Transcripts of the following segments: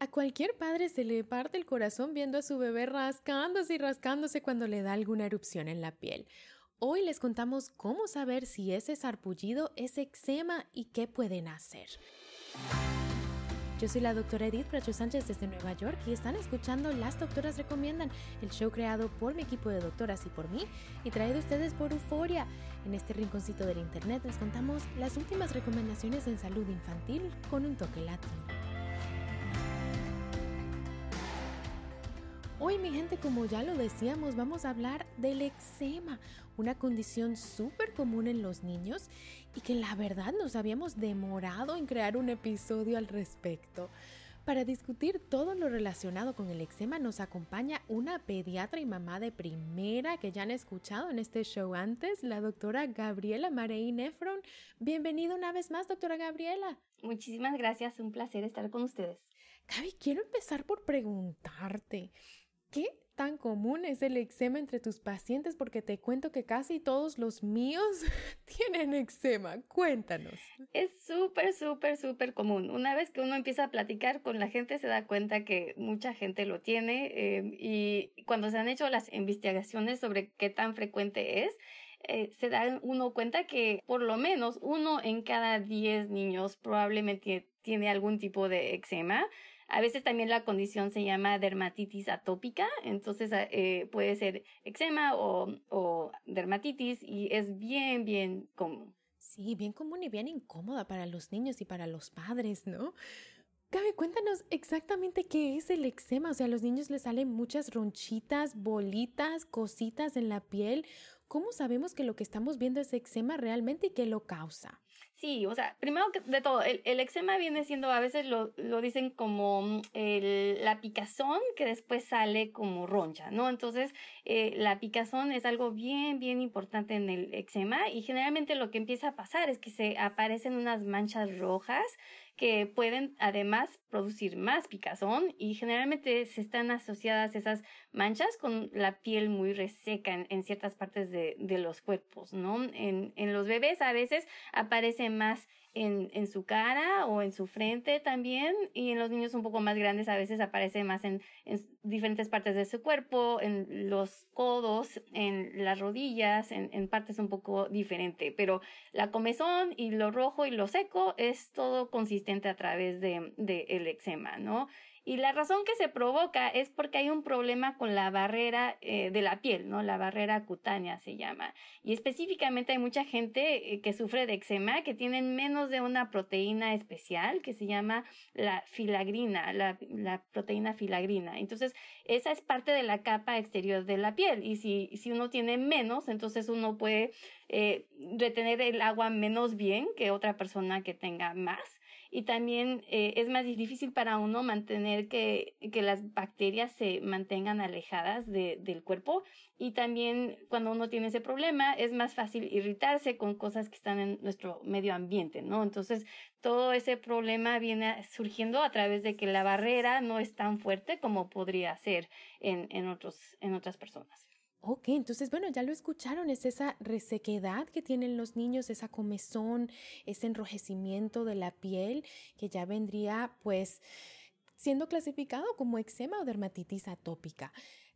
A cualquier padre se le parte el corazón viendo a su bebé rascándose y rascándose cuando le da alguna erupción en la piel. Hoy les contamos cómo saber si ese sarpullido es eczema y qué pueden hacer. Yo soy la doctora Edith Bracho Sánchez desde Nueva York y están escuchando Las Doctoras Recomiendan, el show creado por mi equipo de doctoras y por mí y traído a ustedes por Euforia. En este rinconcito del internet les contamos las últimas recomendaciones en salud infantil con un toque latino. Hoy mi gente, como ya lo decíamos, vamos a hablar del eczema, una condición súper común en los niños y que la verdad nos habíamos demorado en crear un episodio al respecto. Para discutir todo lo relacionado con el eczema nos acompaña una pediatra y mamá de primera que ya han escuchado en este show antes, la doctora Gabriela Marey Nefron. Bienvenida una vez más, doctora Gabriela. Muchísimas gracias, un placer estar con ustedes. Gaby, quiero empezar por preguntarte, ¿Qué tan común es el eczema entre tus pacientes? Porque te cuento que casi todos los míos tienen eczema. Cuéntanos. Es súper, súper, súper común. Una vez que uno empieza a platicar con la gente, se da cuenta que mucha gente lo tiene eh, y cuando se han hecho las investigaciones sobre qué tan frecuente es, eh, se da uno cuenta que por lo menos uno en cada diez niños probablemente tiene algún tipo de eczema. A veces también la condición se llama dermatitis atópica, entonces eh, puede ser eczema o, o dermatitis y es bien, bien común. Sí, bien común y bien incómoda para los niños y para los padres, ¿no? Gaby, cuéntanos exactamente qué es el eczema. O sea, a los niños les salen muchas ronchitas, bolitas, cositas en la piel. ¿Cómo sabemos que lo que estamos viendo es eczema realmente y qué lo causa? Sí, o sea, primero que de todo, el, el eczema viene siendo, a veces lo, lo dicen como mm, el, la picazón que después sale como roncha, ¿no? Entonces, eh, la picazón es algo bien, bien importante en el eczema y generalmente lo que empieza a pasar es que se aparecen unas manchas rojas que pueden además producir más picazón y generalmente se están asociadas esas manchas con la piel muy reseca en, en ciertas partes de, de, los cuerpos, ¿no? En, en los bebés a veces aparece más en, en, su cara o en su frente también y en los niños un poco más grandes a veces aparece más en, en, diferentes partes de su cuerpo, en los codos, en las rodillas, en, en partes un poco diferente, pero la comezón y lo rojo y lo seco es todo consistente a través de, de el eczema, ¿no? Y la razón que se provoca es porque hay un problema con la barrera eh, de la piel, ¿no? La barrera cutánea se llama. Y específicamente hay mucha gente eh, que sufre de eczema que tienen menos de una proteína especial que se llama la filagrina, la, proteína filagrina. Entonces, esa es parte de la capa exterior de la piel. Y si, si uno tiene menos, entonces uno puede eh, retener el agua menos bien que otra persona que tenga más y también eh, es más difícil para uno mantener que, que las bacterias se mantengan alejadas de, del cuerpo y también cuando uno tiene ese problema es más fácil irritarse con cosas que están en nuestro medio ambiente, ¿no? Entonces todo ese problema viene surgiendo a través de que la barrera no es tan fuerte como podría ser en, en, otros, en otras personas. Ok, entonces bueno, ya lo escucharon, es esa resequedad que tienen los niños, esa comezón, ese enrojecimiento de la piel que ya vendría pues siendo clasificado como eczema o dermatitis atópica.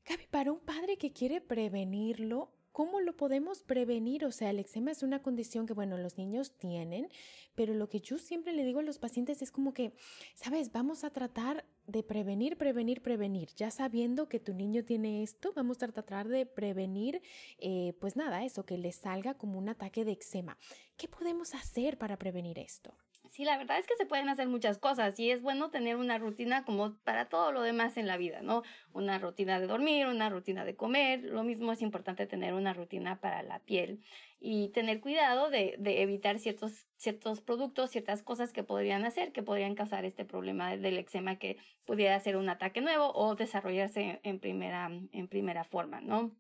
Gaby, para un padre que quiere prevenirlo, ¿Cómo lo podemos prevenir? O sea, el eczema es una condición que, bueno, los niños tienen, pero lo que yo siempre le digo a los pacientes es como que, sabes, vamos a tratar de prevenir, prevenir, prevenir. Ya sabiendo que tu niño tiene esto, vamos a tratar de prevenir, eh, pues nada, eso, que le salga como un ataque de eczema. ¿Qué podemos hacer para prevenir esto? Sí, la verdad es que se pueden hacer muchas cosas y es bueno tener una rutina como para todo lo demás en la vida, ¿no? Una rutina de dormir, una rutina de comer, lo mismo es importante tener una rutina para la piel y tener cuidado de, de evitar ciertos, ciertos productos, ciertas cosas que podrían hacer, que podrían causar este problema del eczema que pudiera ser un ataque nuevo o desarrollarse en primera, en primera forma, ¿no?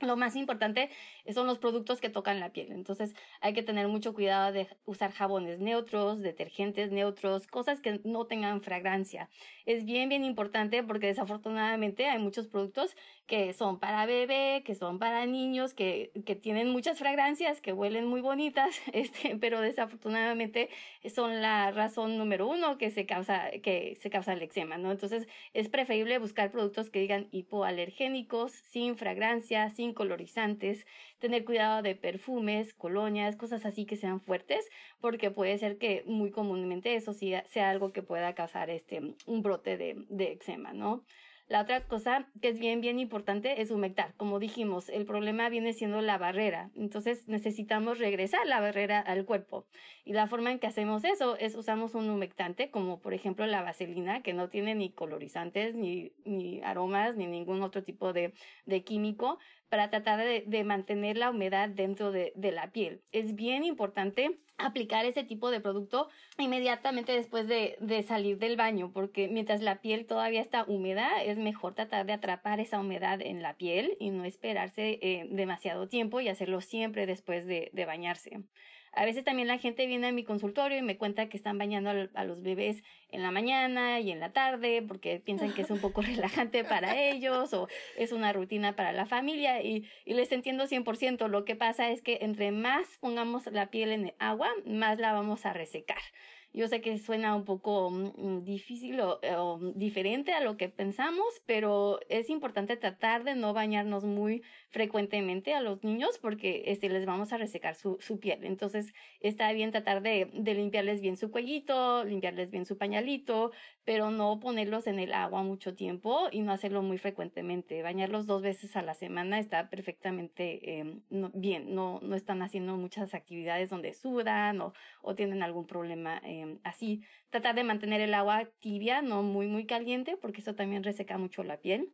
Lo más importante son los productos que tocan la piel. Entonces hay que tener mucho cuidado de usar jabones neutros, detergentes neutros, cosas que no tengan fragancia. Es bien, bien importante porque desafortunadamente hay muchos productos que son para bebé, que son para niños, que, que tienen muchas fragancias, que huelen muy bonitas, este, pero desafortunadamente son la razón número uno que se causa, que se causa el eczema, ¿no? Entonces es preferible buscar productos que digan hipoalergénicos, sin fragancia, sin colorizantes, tener cuidado de perfumes, colonias, cosas así que sean fuertes, porque puede ser que muy comúnmente eso sea algo que pueda causar este, un brote de, de eczema, ¿no? La otra cosa que es bien, bien importante es humectar. Como dijimos, el problema viene siendo la barrera. Entonces necesitamos regresar la barrera al cuerpo. Y la forma en que hacemos eso es usamos un humectante, como por ejemplo la vaselina, que no tiene ni colorizantes, ni, ni aromas, ni ningún otro tipo de, de químico, para tratar de, mantener la humedad dentro de, la piel. Es bien importante aplicar ese tipo de producto inmediatamente después de, salir del baño, porque mientras la piel todavía está húmeda, es mejor tratar de atrapar esa humedad en la piel y no esperarse eh, demasiado tiempo y hacerlo siempre después de, de bañarse. A veces también la gente viene a mi consultorio y me cuenta que están bañando a los bebés en la mañana y en la tarde porque piensan que es un poco relajante para ellos o es una rutina para la familia y, y les entiendo 100%. Lo que pasa es que entre más pongamos la piel en el agua, más la vamos a resecar. Yo sé que suena un poco mm, difícil o, o, diferente a lo que pensamos, pero es importante tratar de no bañarnos muy frecuentemente a los niños porque este, les vamos a resecar su, su piel. Entonces está bien tratar de, de limpiarles bien su cuellito, limpiarles bien su pañalito, pero no ponerlos en el agua mucho tiempo y no hacerlo muy frecuentemente. Bañarlos dos veces a la semana está perfectamente no, bien. No, no están haciendo muchas actividades donde sudan o, o tienen algún problema. Eh, así. Tratar de mantener el agua tibia, no muy, muy caliente, porque eso también reseca mucho la piel.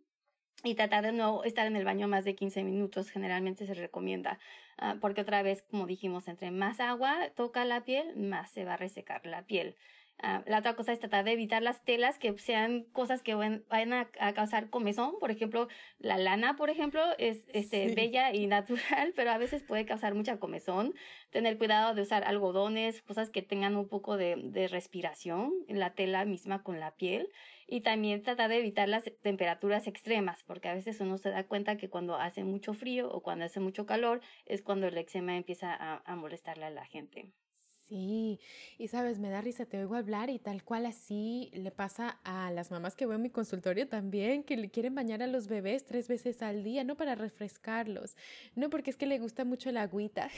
Y tratar de no estar en el baño más de 15 minutos, generalmente se recomienda, uh, porque otra vez, como dijimos, entre más agua toca la piel, más se va a resecar la piel. Uh, la otra cosa es tratar de evitar las telas que sean cosas que vayan a, a, causar comezón. Por ejemplo, la lana, por ejemplo, es este, sí. bella y natural, pero a veces puede causar mucha comezón. Tener cuidado de usar algodones, cosas que tengan un poco de, de respiración en la tela misma con la piel. Y también tratar de evitar las temperaturas extremas, porque a veces uno se da cuenta que cuando hace mucho frío o cuando hace mucho calor es cuando el eczema empieza a, a molestarle a la gente. Sí, y sabes, me da risa, te oigo hablar y tal cual así le pasa a las mamás que veo en mi consultorio también, que le quieren bañar a los bebés tres veces al día, no para refrescarlos, no porque es que le gusta mucho la agüita.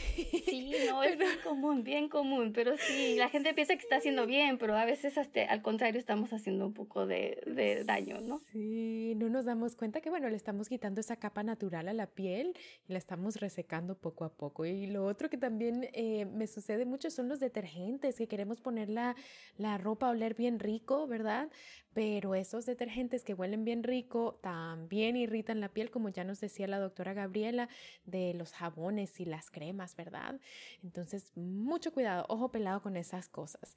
Sí, no, pero... es bien común, bien común, pero sí, la gente piensa que está haciendo bien, pero a veces hasta al contrario estamos haciendo un poco de, de daño, ¿no? Sí, no nos damos cuenta que, bueno, le estamos quitando esa capa natural a la piel y la estamos resecando poco a poco. Y lo otro que también eh, me sucede mucho son los detergentes, que queremos poner la, la ropa a oler bien rico, ¿verdad? Pero esos detergentes que huelen bien rico también irritan la piel, como ya nos decía la doctora Gabriela, de los jabones y las cremas, ¿verdad? Entonces, mucho cuidado, ojo pelado con esas cosas.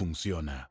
funciona.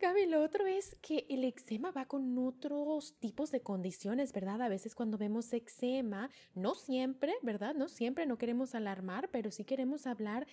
Gaby, lo otro es que el eczema va con otros tipos de condiciones, ¿verdad? A veces cuando vemos eczema, no siempre, ¿verdad? No siempre, no queremos alarmar, pero sí queremos hablar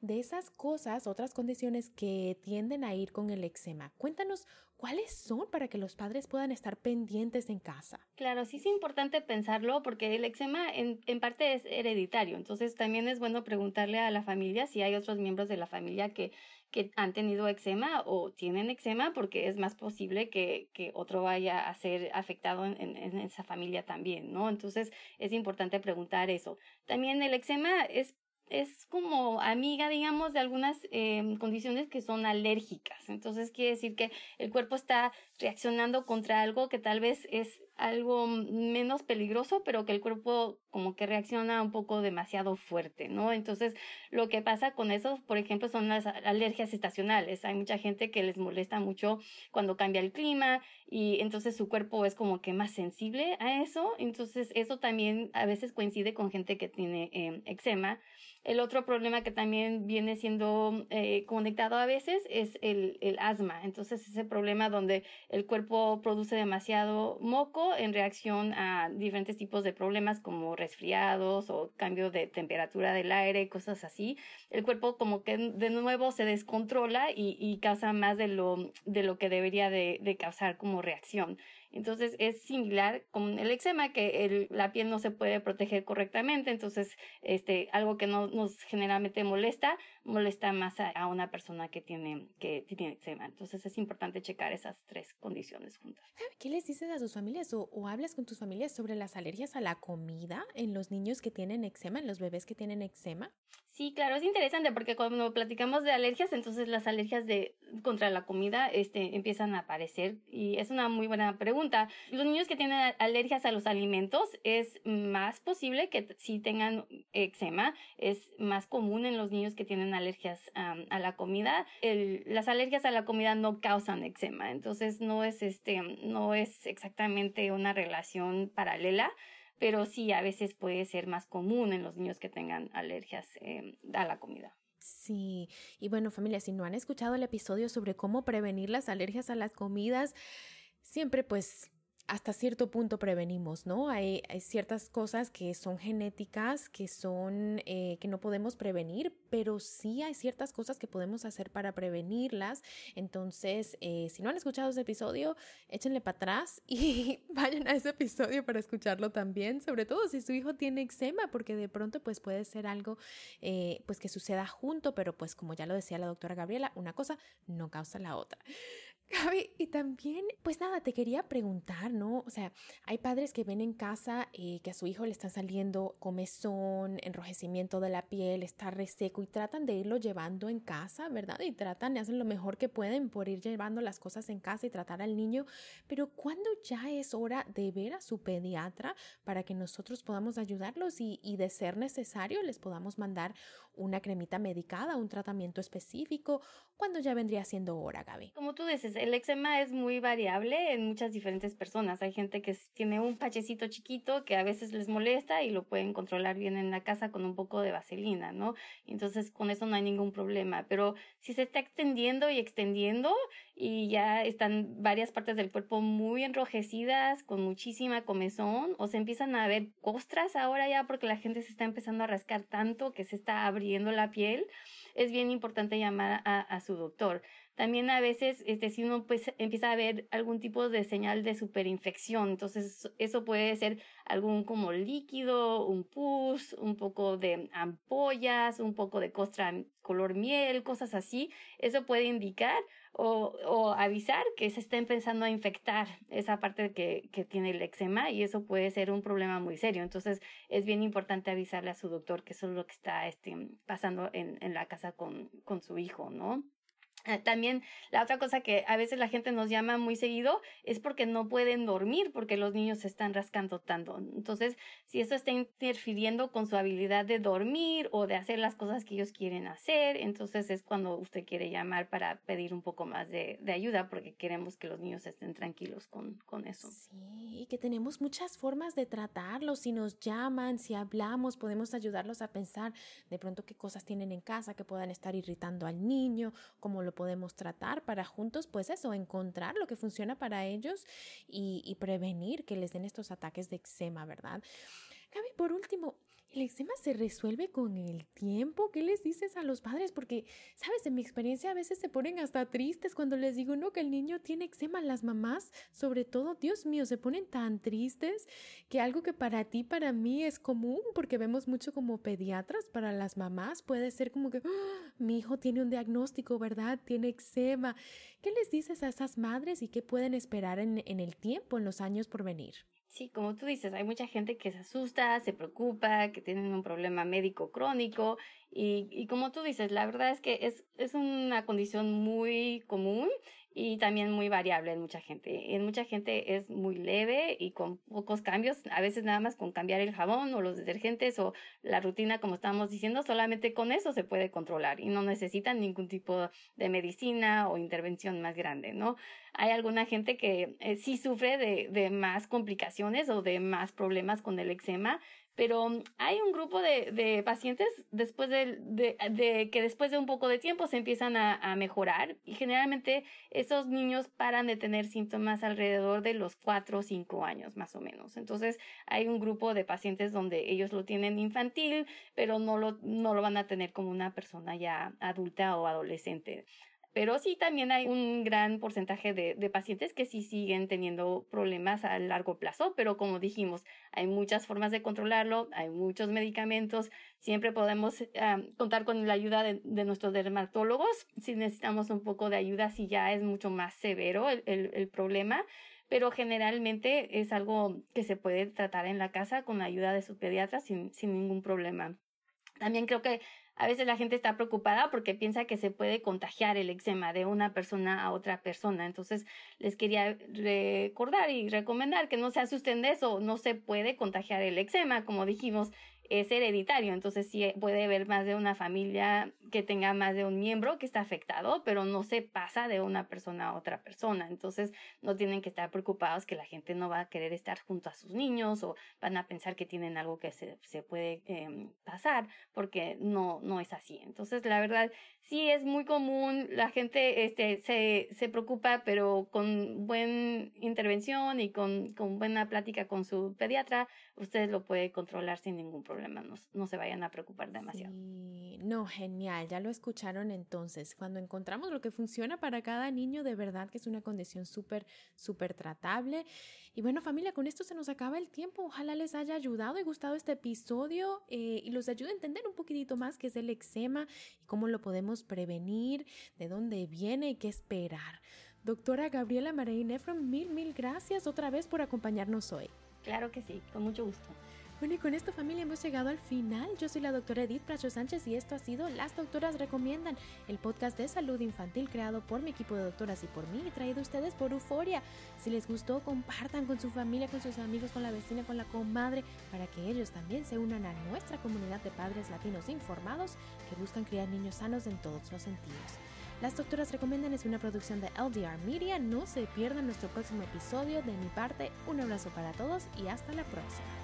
de esas cosas, otras condiciones que tienden a ir con el eczema. Cuéntanos cuáles son para que los padres puedan estar pendientes en casa. Claro, sí es importante pensarlo porque el eczema en, en parte es hereditario, entonces también es bueno preguntarle a la familia si hay otros miembros de la familia que que han tenido eczema o tienen eczema porque es más posible que, que otro vaya a ser afectado en, en, esa familia también, ¿no? Entonces es importante preguntar eso. También el eczema es es como amiga, digamos, de algunas eh, condiciones que son alérgicas. Entonces quiere decir que el cuerpo está reaccionando contra algo que tal vez es algo menos peligroso, pero que el cuerpo como que reacciona un poco demasiado fuerte, ¿no? Entonces, lo que pasa con eso, por ejemplo, son las alergias estacionales. Hay mucha gente que les molesta mucho cuando cambia el clima y entonces su cuerpo es como que más sensible a eso. Entonces, eso también a veces coincide con gente que tiene eh, eczema. El otro problema que también viene siendo eh, conectado a veces es el, el asma. Entonces, ese problema donde el cuerpo produce demasiado moco en reacción a diferentes tipos de problemas como resfriados o cambio de temperatura del aire, cosas así. El cuerpo como que de nuevo se descontrola y, y causa más de lo, de lo que debería de, de causar como reacción. Entonces es similar con el eczema que el, la piel no se puede proteger correctamente, entonces este algo que no nos generalmente molesta, molesta más a, a una persona que tiene que tiene eczema. Entonces es importante checar esas tres condiciones juntas. ¿Qué les dices a tus familias o, o hablas con tus familias sobre las alergias a la comida en los niños que tienen eczema, en los bebés que tienen eczema? Sí, claro, es interesante porque cuando platicamos de alergias, entonces las alergias de contra la comida este, empiezan a aparecer y es una muy buena pregunta. Los niños que tienen alergias a los alimentos es más posible que si tengan eczema, es más común en los niños que tienen alergias a la comida. Las alergias a la comida no causan eczema, entonces no es este, no es exactamente una relación paralela pero sí a veces puede ser más común en los niños que tengan alergias eh, a la comida. Sí, y bueno familia, si no han escuchado el episodio sobre cómo prevenir las alergias a las comidas, siempre pues hasta cierto punto prevenimos, ¿no? Hay, ciertas cosas que son genéticas, que son, eh, que no podemos prevenir, pero sí hay ciertas cosas que podemos hacer para prevenirlas. Entonces, eh, si no han escuchado ese episodio, échenle para atrás y vayan a ese episodio para escucharlo también, sobre todo si su hijo tiene eczema, porque de pronto pues puede ser algo eh, pues que suceda junto, pero pues como ya lo decía la doctora Gabriela, una cosa no causa la otra. Gaby, y también, pues nada, te quería preguntar, ¿no? O sea, hay padres que ven en casa eh, que a su hijo le está saliendo comezón, enrojecimiento de la piel, está reseco y tratan de irlo llevando en casa, ¿verdad? Y tratan y hacen lo mejor que pueden por ir llevando las cosas en casa y tratar al niño, pero ¿cuándo ya es hora de ver a su pediatra para que nosotros podamos ayudarlos y, y de ser necesario les podamos mandar una cremita medicada, un tratamiento específico, cuando ya vendría siendo hora, Gaby? Como tú dices, el eczema es muy variable en muchas diferentes personas. Hay gente que tiene un pachecito chiquito que a veces les molesta y lo pueden controlar bien en la casa con un poco de vaselina, ¿no? Entonces con eso no hay ningún problema. Pero si se está extendiendo y extendiendo y ya están varias partes del cuerpo muy enrojecidas, con muchísima comezón, o se empiezan a ver costras ahora ya porque la gente se está empezando a rascar tanto que se está abriendo la piel, es bien importante llamar a, a su doctor. También a veces, este, si uno pues, empieza a ver algún tipo de señal de superinfección, entonces eso puede ser algún como líquido, un pus, un poco de ampollas, un poco de costra color miel, cosas así. Eso puede indicar o, o, avisar que se está empezando a infectar esa parte que, que, tiene el eczema y eso puede ser un problema muy serio. Entonces es bien importante avisarle a su doctor que eso es lo que está este, pasando en, en la casa con, con su hijo, ¿no? Ah, también la otra cosa que a veces la gente nos llama muy seguido es porque no pueden dormir porque los niños se están rascando tanto. Entonces, si eso está interfiriendo con su habilidad de dormir o de hacer las cosas que ellos quieren hacer, entonces es cuando usted quiere llamar para pedir un poco más de, de ayuda porque queremos que los niños estén tranquilos con, con eso. Sí, y que tenemos muchas formas de tratarlos. Si nos llaman, si hablamos, podemos ayudarlos a pensar de pronto qué cosas tienen en casa que puedan estar irritando al niño, cómo lo podemos tratar para juntos, pues eso, encontrar lo que funciona para ellos y, y prevenir que les den estos ataques de eczema, ¿verdad? Gaby, por último, ¿El eczema se resuelve con el tiempo? ¿Qué les dices a los padres? Porque, sabes, en mi experiencia a veces se ponen hasta tristes cuando les digo, no, que el niño tiene eczema. Las mamás, sobre todo, Dios mío, se ponen tan tristes que algo que para ti, para mí es común, porque vemos mucho como pediatras, para las mamás puede ser como que, ¡Oh! mi hijo tiene un diagnóstico, ¿verdad? Tiene eczema. ¿Qué les dices a esas madres y qué pueden esperar en el tiempo, en los años por venir? Sí, como tú dices, hay mucha gente que se asusta, se preocupa, que tienen un problema médico crónico y, y como tú dices, la verdad es que es, es una condición muy común y también muy variable en mucha gente. En mucha gente es muy leve y con pocos cambios, a veces nada más con cambiar el jabón o los detergentes o la rutina, como estábamos diciendo, solamente con eso se puede controlar y no necesitan ningún tipo de medicina o intervención más grande, ¿no? Hay alguna gente que eh, sí sufre de, de más complicaciones o de más problemas con el eczema, pero mm, hay un grupo de, de pacientes después de, de, de, que después de un poco de tiempo se empiezan a, a, mejorar y generalmente esos niños paran de tener síntomas alrededor de los cuatro o cinco años más o menos. Entonces hay un grupo de pacientes donde ellos lo tienen infantil, pero no lo, no lo van a tener como una persona ya adulta o adolescente. Pero sí también hay un gran porcentaje de, pacientes que sí siguen teniendo problemas a largo plazo, pero como dijimos, hay muchas formas de controlarlo, hay muchos medicamentos, siempre podemos um, contar con la ayuda de, nuestros dermatólogos si necesitamos un poco de ayuda, si ya es mucho más severo el, problema pero generalmente es algo que se puede tratar en la casa con la ayuda de su pediatra sin ningún problema. También creo que a veces la gente está preocupada porque piensa que se puede contagiar el eczema de una persona a otra persona. Entonces, les quería recordar y recomendar que no se asusten de eso. No se puede contagiar el eczema, como dijimos, es hereditario, entonces sí puede haber más de una familia que tenga más de un miembro que está afectado, pero no se pasa de una persona a otra persona. Entonces no tienen que estar preocupados que la gente no va a querer estar junto a sus niños o van a pensar que tienen algo que se, se puede eh, pasar, porque no, no es así. Entonces la verdad sí es muy común, la gente este, se, se preocupa, pero con buena intervención y con, con buena plática con su pediatra, ustedes lo pueden controlar sin ningún problema, no, no se vayan a preocupar demasiado. Sí, no, genial, ya lo escucharon entonces. Cuando encontramos lo que funciona para cada niño, de verdad que es una condición súper, súper tratable. Y bueno, familia, con esto se nos acaba el tiempo. Ojalá les haya ayudado y gustado este episodio eh, y los ayude a entender un poquitito más qué es el eczema y cómo lo podemos prevenir, de dónde viene y qué esperar. Doctora Gabriela Marín Efron, mil, mil gracias otra vez por acompañarnos hoy. Claro que sí, con mucho gusto. Bueno, y con esto familia hemos llegado al final. Yo soy la doctora Edith Pracho Sánchez y esto ha sido Las Doctoras Recomiendan, el podcast de salud infantil creado por mi equipo de doctoras y por mí y traído a ustedes por Euforia. Si les gustó, compartan con su familia, con sus amigos, con la vecina, con la comadre, para que ellos también se unan a nuestra comunidad de padres latinos informados que buscan criar niños sanos en todos los sentidos. Las Doctoras Recomiendan es una producción de LDR Media. No se pierdan nuestro próximo episodio. De mi parte, un abrazo para todos y hasta la próxima.